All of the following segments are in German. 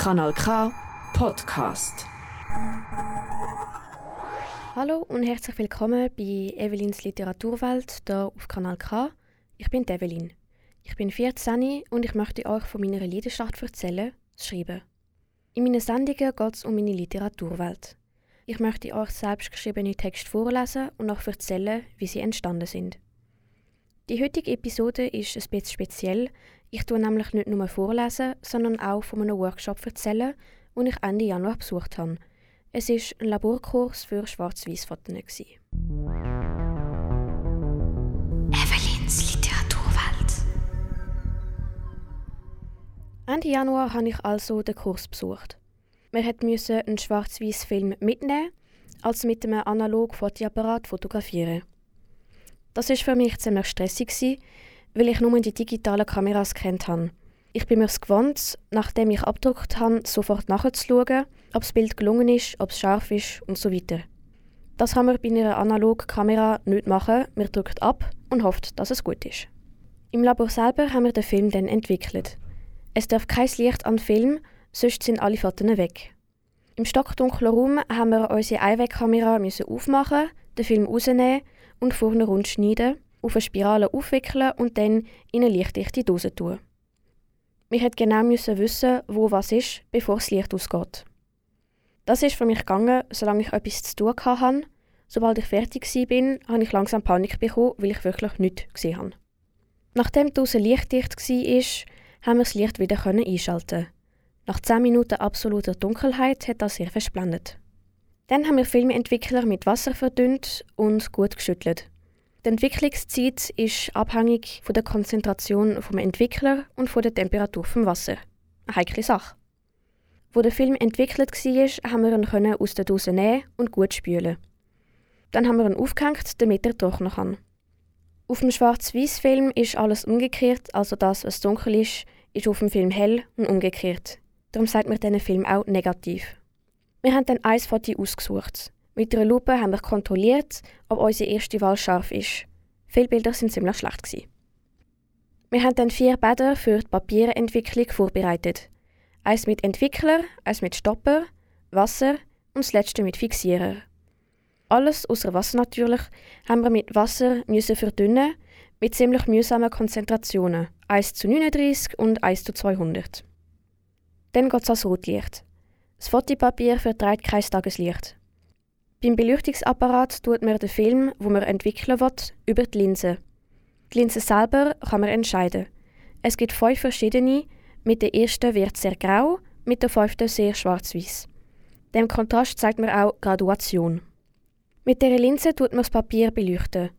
Kanal K Podcast. Hallo und herzlich willkommen bei Evelins Literaturwelt hier auf Kanal K. Ich bin Evelyn. Ich bin 14 und ich möchte euch von meiner Leidenschaft erzählen, das Schreiben. In meinen Sendungen geht es um meine Literaturwelt. Ich möchte euch selbstgeschriebene Texte vorlesen und auch erzählen, wie sie entstanden sind. Die heutige Episode ist ein bisschen speziell. Ich tue nämlich nicht nur vorlesen, sondern auch von einem Workshop erzählen, den ich Ende Januar besucht habe. Es war ein Laborkurs für Schwarz-Weiß-Fotos. Evelins Literaturwelt. Ende Januar habe ich also den Kurs besucht. Wir mussten einen Schwarz-Weiß-Film mitnehmen, also mit einem analogen Fotoapparat fotografieren. Das war für mich ziemlich stressig, weil ich nur die digitalen Kameras kennt habe. Ich bin mir es gewohnt, nachdem ich abgedruckt habe, sofort nachzuschauen, ob das Bild gelungen ist, ob es scharf ist und so weiter. Das kann man bei einer analogen Kamera nicht machen. Man drückt ab und hofft, dass es gut ist. Im Labor selber haben wir den Film dann entwickelt. Es darf kein Licht an den Film, sonst sind alle Fotos weg. Im stockdunklen Raum haben wir unsere Einwegkamera aufmachen, den Film rausnehmen und vorne rund schneiden, auf eine Spirale aufwickeln und dann in eine lichtdichte Dose tun. Wir mussten genau wissen, wo was ist, bevor das Licht ausgeht. Das ist für mich gegangen, solange ich etwas zu tun hatte. Sobald ich fertig war, habe ich langsam Panik bekommen, weil ich wirklich nichts gesehen habe. Nachdem die Dose lichtdicht war, haben wir das Licht wieder einschalten. Nach 10 Minuten absoluter Dunkelheit hat das sehr versplendert. Dann haben wir Filmentwickler mit Wasser verdünnt und gut geschüttelt. Die Entwicklungszeit ist abhängig von der Konzentration des Entwickler und von der Temperatur des Wasser. Eine heikle Sache. Wo der Film entwickelt war, haben wir ihn aus der Dose nehmen und gut spülen. Dann haben wir ihn aufgehängt, damit er trocknen kann. Auf dem Schwarz-Weiß-Film ist alles umgekehrt, also das, was dunkel ist, ist auf dem Film hell und umgekehrt. Darum sagt man diesen Film auch negativ. Wir haben dann ein Foto ausgesucht. Mit einer Lupe haben wir kontrolliert, ob unsere erste Wahl scharf ist. Viele Bilder sind ziemlich schlecht. Gewesen. Wir haben dann vier Bäder für die Papierentwicklung vorbereitet. Eins mit Entwickler, eins mit Stopper, Wasser und das letzte mit Fixierer. Alles außer Wasser natürlich haben wir mit Wasser müssen verdünnen, mit ziemlich mühsamen Konzentrationen, 1 zu 39 und 1 zu 200. Dann geht es ans Rotlicht. Das Fotopapier verträgt kein Tageslicht. Beim Beleuchtungsapparat tut man den Film, wo man entwickeln will, über die Linse. Die Linse selber kann man entscheiden. Es gibt fünf verschiedene. Mit der ersten wird sehr grau, mit der fünften sehr schwarz-weiß. Dem Kontrast zeigt man auch Graduation. Mit der Linse tut man das Papier beleuchten.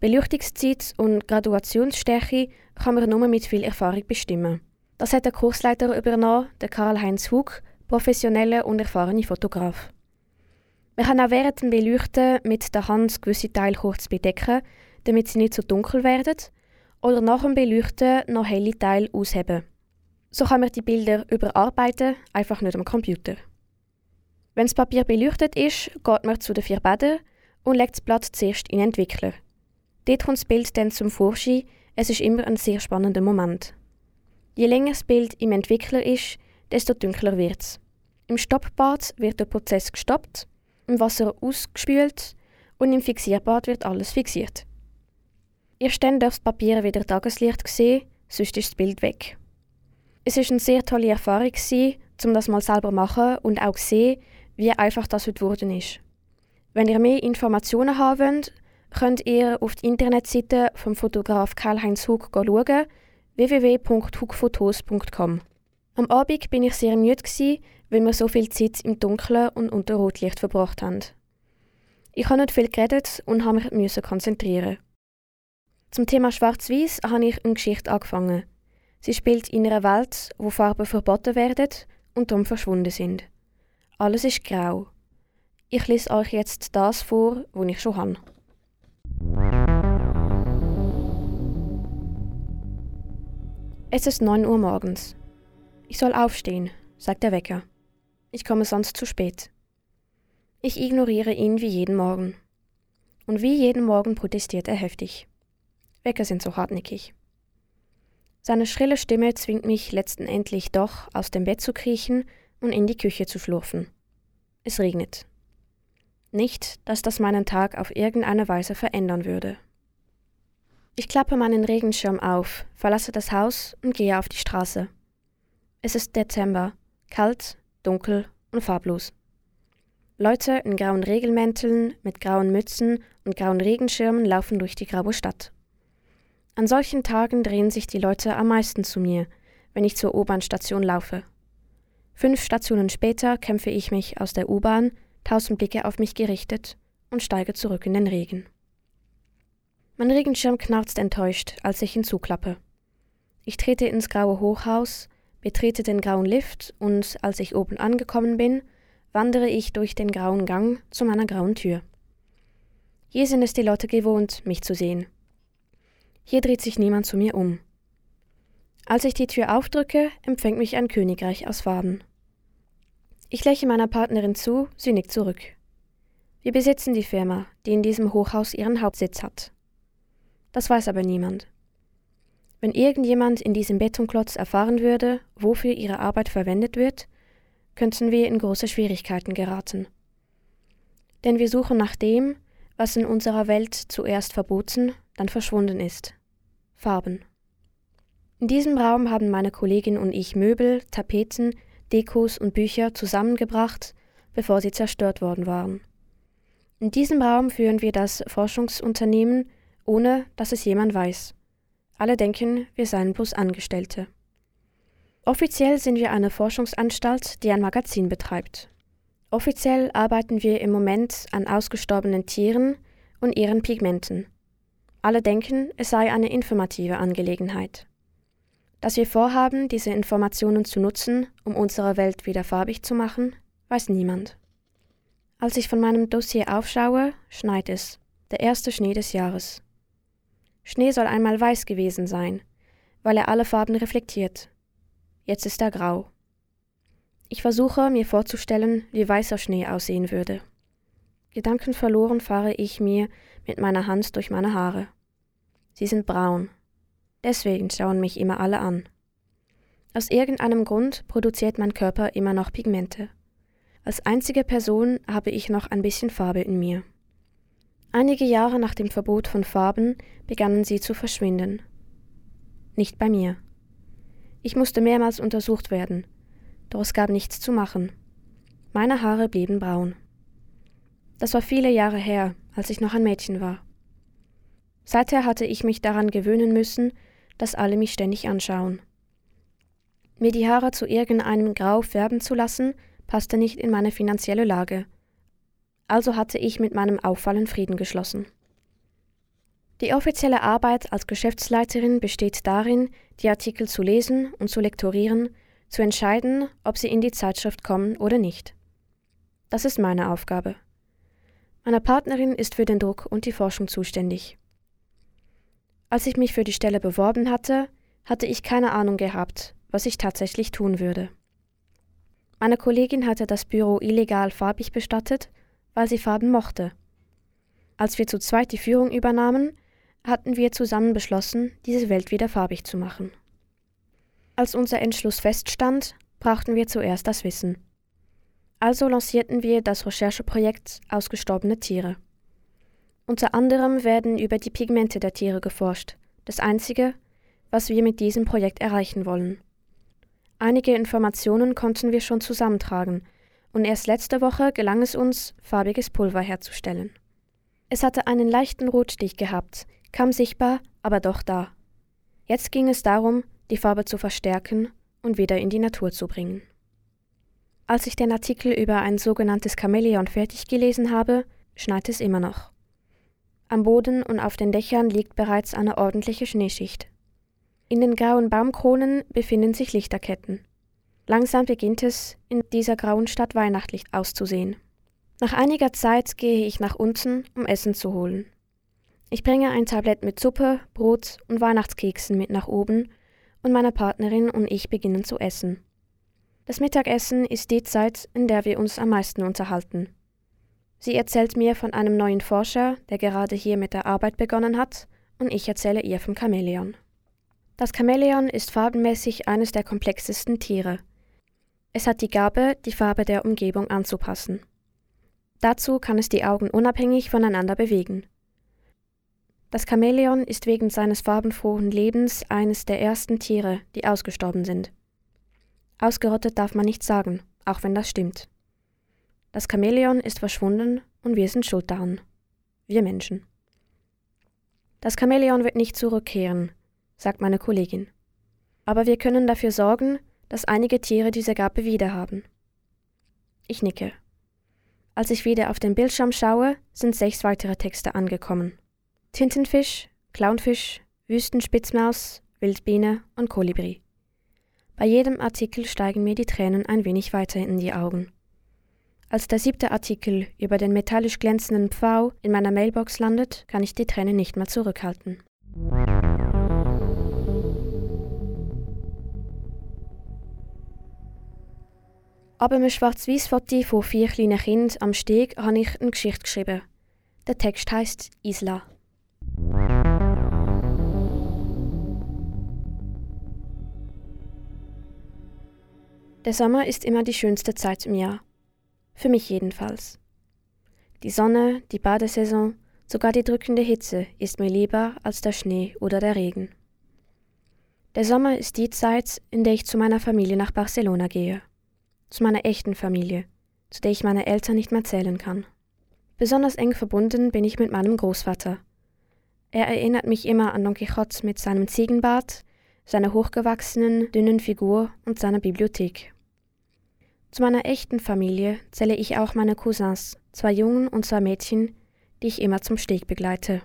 Beleuchtungszeit und Graduationsstärke kann man nur mit viel Erfahrung bestimmen. Das hat der Kursleiter übernommen, der Karl-Heinz Hug, professioneller und erfahrener Fotograf. Man kann auch während dem Beleuchten mit der Hand gewisse Teile kurz bedecken, damit sie nicht so dunkel werden, oder nach dem Beleuchten noch helle Teile ausheben. So kann man die Bilder überarbeiten, einfach nicht am Computer. Wenn das Papier beleuchtet ist, geht man zu den vier Bädern und legt das Blatt zuerst in den Entwickler. Dort kommt das Bild dann zum Vorschein, es ist immer ein sehr spannender Moment. Je länger das Bild im Entwickler ist, desto dunkler wird es. Im Stoppbad wird der Prozess gestoppt, im Wasser ausgespült und im Fixierbad wird alles fixiert. Erst dann darf das Papier wieder Tageslicht sehen, sonst ist das Bild weg. Es ist eine sehr tolle Erfahrung, um das mal selber machen und auch sehen, wie einfach das heute geworden ist. Wenn ihr mehr Informationen haben wollt, könnt ihr auf die Internetseite vom Fotograf Karl-Heinz Hug schauen, www.hugfotos.com. Am Abend bin ich sehr müde, weil wir so viel Zeit im Dunkeln und unter Rotlicht verbracht haben. Ich habe nicht viel geredet und habe mich konzentrieren. Zum Thema Schwarz-Weiß habe ich eine Geschichte angefangen. Sie spielt in einer Welt, wo Farben verboten werden und darum verschwunden sind. Alles ist grau. Ich lese euch jetzt das vor, was ich schon habe. Es ist 9 Uhr morgens. Ich soll aufstehen, sagt der Wecker. Ich komme sonst zu spät. Ich ignoriere ihn wie jeden Morgen. Und wie jeden Morgen protestiert er heftig. Wecker sind so hartnäckig. Seine schrille Stimme zwingt mich letzten Endlich doch, aus dem Bett zu kriechen und in die Küche zu schlurfen. Es regnet. Nicht, dass das meinen Tag auf irgendeine Weise verändern würde. Ich klappe meinen Regenschirm auf, verlasse das Haus und gehe auf die Straße. Es ist Dezember, kalt, dunkel und farblos. Leute in grauen Regelmänteln, mit grauen Mützen und grauen Regenschirmen laufen durch die graue Stadt. An solchen Tagen drehen sich die Leute am meisten zu mir, wenn ich zur U-Bahn-Station laufe. Fünf Stationen später kämpfe ich mich aus der U-Bahn, tausend Blicke auf mich gerichtet und steige zurück in den Regen. Mein Regenschirm knarzt enttäuscht, als ich hinzuklappe. Ich trete ins graue Hochhaus, betrete den grauen Lift und als ich oben angekommen bin, wandere ich durch den grauen Gang zu meiner grauen Tür. Hier sind es die Leute gewohnt, mich zu sehen. Hier dreht sich niemand zu mir um. Als ich die Tür aufdrücke, empfängt mich ein Königreich aus Farben. Ich lächle meiner Partnerin zu, sie nickt zurück. Wir besitzen die Firma, die in diesem Hochhaus ihren Hauptsitz hat. Das weiß aber niemand. Wenn irgendjemand in diesem Betonklotz erfahren würde, wofür ihre Arbeit verwendet wird, könnten wir in große Schwierigkeiten geraten. Denn wir suchen nach dem, was in unserer Welt zuerst verboten, dann verschwunden ist. Farben. In diesem Raum haben meine Kollegin und ich Möbel, Tapeten, Dekos und Bücher zusammengebracht, bevor sie zerstört worden waren. In diesem Raum führen wir das Forschungsunternehmen, ohne dass es jemand weiß. Alle denken, wir seien bloß Angestellte. Offiziell sind wir eine Forschungsanstalt, die ein Magazin betreibt. Offiziell arbeiten wir im Moment an ausgestorbenen Tieren und ihren Pigmenten. Alle denken, es sei eine informative Angelegenheit. Dass wir vorhaben, diese Informationen zu nutzen, um unsere Welt wieder farbig zu machen, weiß niemand. Als ich von meinem Dossier aufschaue, schneit es, der erste Schnee des Jahres. Schnee soll einmal weiß gewesen sein, weil er alle Farben reflektiert. Jetzt ist er grau. Ich versuche mir vorzustellen, wie weißer Schnee aussehen würde. Gedankenverloren fahre ich mir mit meiner Hand durch meine Haare. Sie sind braun. Deswegen schauen mich immer alle an. Aus irgendeinem Grund produziert mein Körper immer noch Pigmente. Als einzige Person habe ich noch ein bisschen Farbe in mir. Einige Jahre nach dem Verbot von Farben begannen sie zu verschwinden. Nicht bei mir. Ich musste mehrmals untersucht werden, doch es gab nichts zu machen. Meine Haare blieben braun. Das war viele Jahre her, als ich noch ein Mädchen war. Seither hatte ich mich daran gewöhnen müssen, dass alle mich ständig anschauen. Mir die Haare zu irgendeinem Grau färben zu lassen, passte nicht in meine finanzielle Lage. Also hatte ich mit meinem Auffallen Frieden geschlossen. Die offizielle Arbeit als Geschäftsleiterin besteht darin, die Artikel zu lesen und zu lektorieren, zu entscheiden, ob sie in die Zeitschrift kommen oder nicht. Das ist meine Aufgabe. Meine Partnerin ist für den Druck und die Forschung zuständig. Als ich mich für die Stelle beworben hatte, hatte ich keine Ahnung gehabt, was ich tatsächlich tun würde. Meine Kollegin hatte das Büro illegal farbig bestattet, weil sie Farben mochte. Als wir zu zweit die Führung übernahmen, hatten wir zusammen beschlossen, diese Welt wieder farbig zu machen. Als unser Entschluss feststand, brauchten wir zuerst das Wissen. Also lancierten wir das Rechercheprojekt Ausgestorbene Tiere. Unter anderem werden über die Pigmente der Tiere geforscht, das Einzige, was wir mit diesem Projekt erreichen wollen. Einige Informationen konnten wir schon zusammentragen, und erst letzte Woche gelang es uns, farbiges Pulver herzustellen. Es hatte einen leichten Rotstich gehabt, kaum sichtbar, aber doch da. Jetzt ging es darum, die Farbe zu verstärken und wieder in die Natur zu bringen. Als ich den Artikel über ein sogenanntes Chamäleon fertig gelesen habe, schneit es immer noch. Am Boden und auf den Dächern liegt bereits eine ordentliche Schneeschicht. In den grauen Baumkronen befinden sich Lichterketten. Langsam beginnt es, in dieser grauen Stadt weihnachtlich auszusehen. Nach einiger Zeit gehe ich nach unten, um Essen zu holen. Ich bringe ein Tablett mit Suppe, Brot und Weihnachtskeksen mit nach oben und meine Partnerin und ich beginnen zu essen. Das Mittagessen ist die Zeit, in der wir uns am meisten unterhalten. Sie erzählt mir von einem neuen Forscher, der gerade hier mit der Arbeit begonnen hat, und ich erzähle ihr vom Chamäleon. Das Chamäleon ist farbenmäßig eines der komplexesten Tiere. Es hat die Gabe, die Farbe der Umgebung anzupassen. Dazu kann es die Augen unabhängig voneinander bewegen. Das Chamäleon ist wegen seines farbenfrohen Lebens eines der ersten Tiere, die ausgestorben sind. Ausgerottet darf man nicht sagen, auch wenn das stimmt. Das Chamäleon ist verschwunden und wir sind schuld daran. Wir Menschen. Das Chamäleon wird nicht zurückkehren, sagt meine Kollegin. Aber wir können dafür sorgen, dass einige Tiere diese Gabe wiederhaben. Ich nicke. Als ich wieder auf den Bildschirm schaue, sind sechs weitere Texte angekommen. Tintenfisch, Clownfisch, Wüstenspitzmaus, Wildbiene und Kolibri. Bei jedem Artikel steigen mir die Tränen ein wenig weiter in die Augen. Als der siebte Artikel über den metallisch glänzenden Pfau in meiner Mailbox landet, kann ich die Tränen nicht mehr zurückhalten. Aber einem Schwarz-Weiß-Foto von vier kleinen Kindern am Steg habe ich eine Geschichte geschrieben. Der Text heißt Isla. Der Sommer ist immer die schönste Zeit im Jahr. Für mich jedenfalls. Die Sonne, die Badesaison, sogar die drückende Hitze ist mir lieber als der Schnee oder der Regen. Der Sommer ist die Zeit, in der ich zu meiner Familie nach Barcelona gehe zu meiner echten Familie, zu der ich meine Eltern nicht mehr zählen kann. Besonders eng verbunden bin ich mit meinem Großvater. Er erinnert mich immer an Don Quixote mit seinem Ziegenbart, seiner hochgewachsenen, dünnen Figur und seiner Bibliothek. Zu meiner echten Familie zähle ich auch meine Cousins, zwei Jungen und zwei Mädchen, die ich immer zum Steg begleite.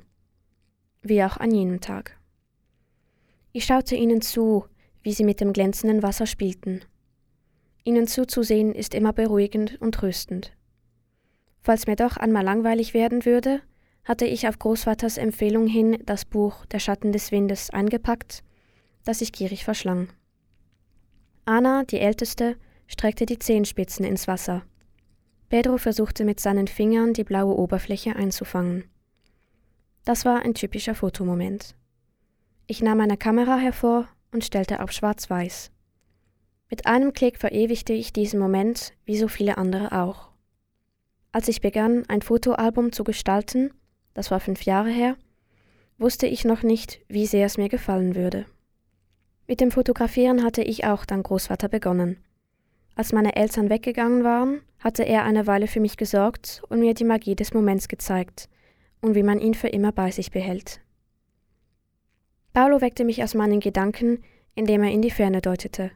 Wie auch an jenem Tag. Ich schaute ihnen zu, wie sie mit dem glänzenden Wasser spielten. Ihnen zuzusehen ist immer beruhigend und tröstend. Falls mir doch einmal langweilig werden würde, hatte ich auf Großvaters Empfehlung hin das Buch Der Schatten des Windes eingepackt, das ich gierig verschlang. Anna, die Älteste, streckte die Zehenspitzen ins Wasser. Pedro versuchte mit seinen Fingern die blaue Oberfläche einzufangen. Das war ein typischer Fotomoment. Ich nahm meine Kamera hervor und stellte auf Schwarz-Weiß. Mit einem Klick verewigte ich diesen Moment, wie so viele andere auch. Als ich begann, ein Fotoalbum zu gestalten, das war fünf Jahre her, wusste ich noch nicht, wie sehr es mir gefallen würde. Mit dem Fotografieren hatte ich auch dank Großvater begonnen. Als meine Eltern weggegangen waren, hatte er eine Weile für mich gesorgt und mir die Magie des Moments gezeigt und wie man ihn für immer bei sich behält. Paolo weckte mich aus meinen Gedanken, indem er in die Ferne deutete.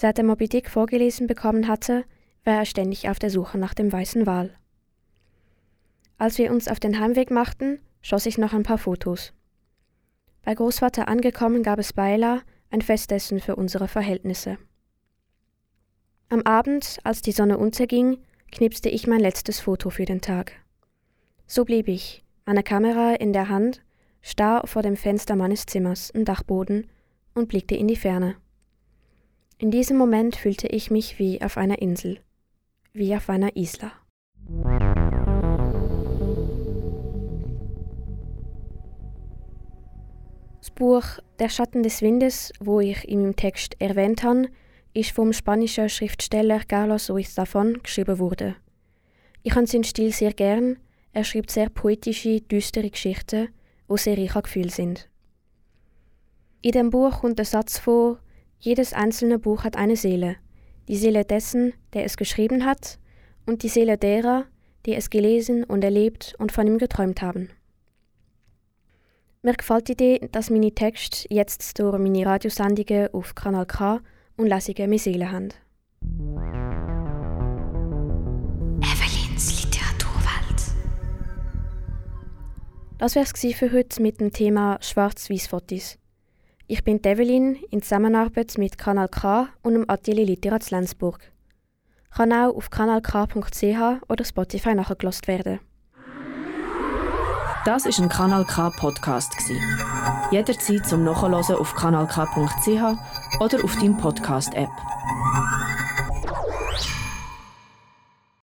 Seit er Moby Dick vorgelesen bekommen hatte, war er ständig auf der Suche nach dem weißen Wal. Als wir uns auf den Heimweg machten, schoss ich noch ein paar Fotos. Bei Großvater angekommen gab es Beila ein Festessen für unsere Verhältnisse. Am Abend, als die Sonne unterging, knipste ich mein letztes Foto für den Tag. So blieb ich, meine Kamera in der Hand, starr vor dem Fenster meines Zimmers im Dachboden und blickte in die Ferne. In diesem Moment fühlte ich mich wie auf einer Insel, wie auf einer Isla. Das Buch Der Schatten des Windes, wo ich meinem Text erwähnt habe, ist vom spanischen Schriftsteller Carlos Ruiz Zafón geschrieben wurde. Ich habe seinen Stil sehr gern. Er schreibt sehr poetische, düstere Geschichten, die sehr reich an Gefühl sind. In dem Buch kommt der Satz vor, jedes einzelne Buch hat eine Seele, die Seele dessen, der es geschrieben hat, und die Seele derer, die es gelesen und erlebt und von ihm geträumt haben. Mir gefällt die Idee, dass meine Texte jetzt durch meine Radiosendungen auf Kanal K und Lesungen mehr Seele haben. Evelyns Literaturwelt. Das wär's für heute mit dem Thema Schwarz-Weiß-Fotos. Ich bin Develin in Zusammenarbeit mit Kanal K und dem Atelier Literat Lenzburg. Kann auch auf kanalk.ch oder Spotify nachgelost werden. Das ist ein Kanal K Podcast Jederzeit zum Nachhören auf kanalk.ch oder auf deinem Podcast App.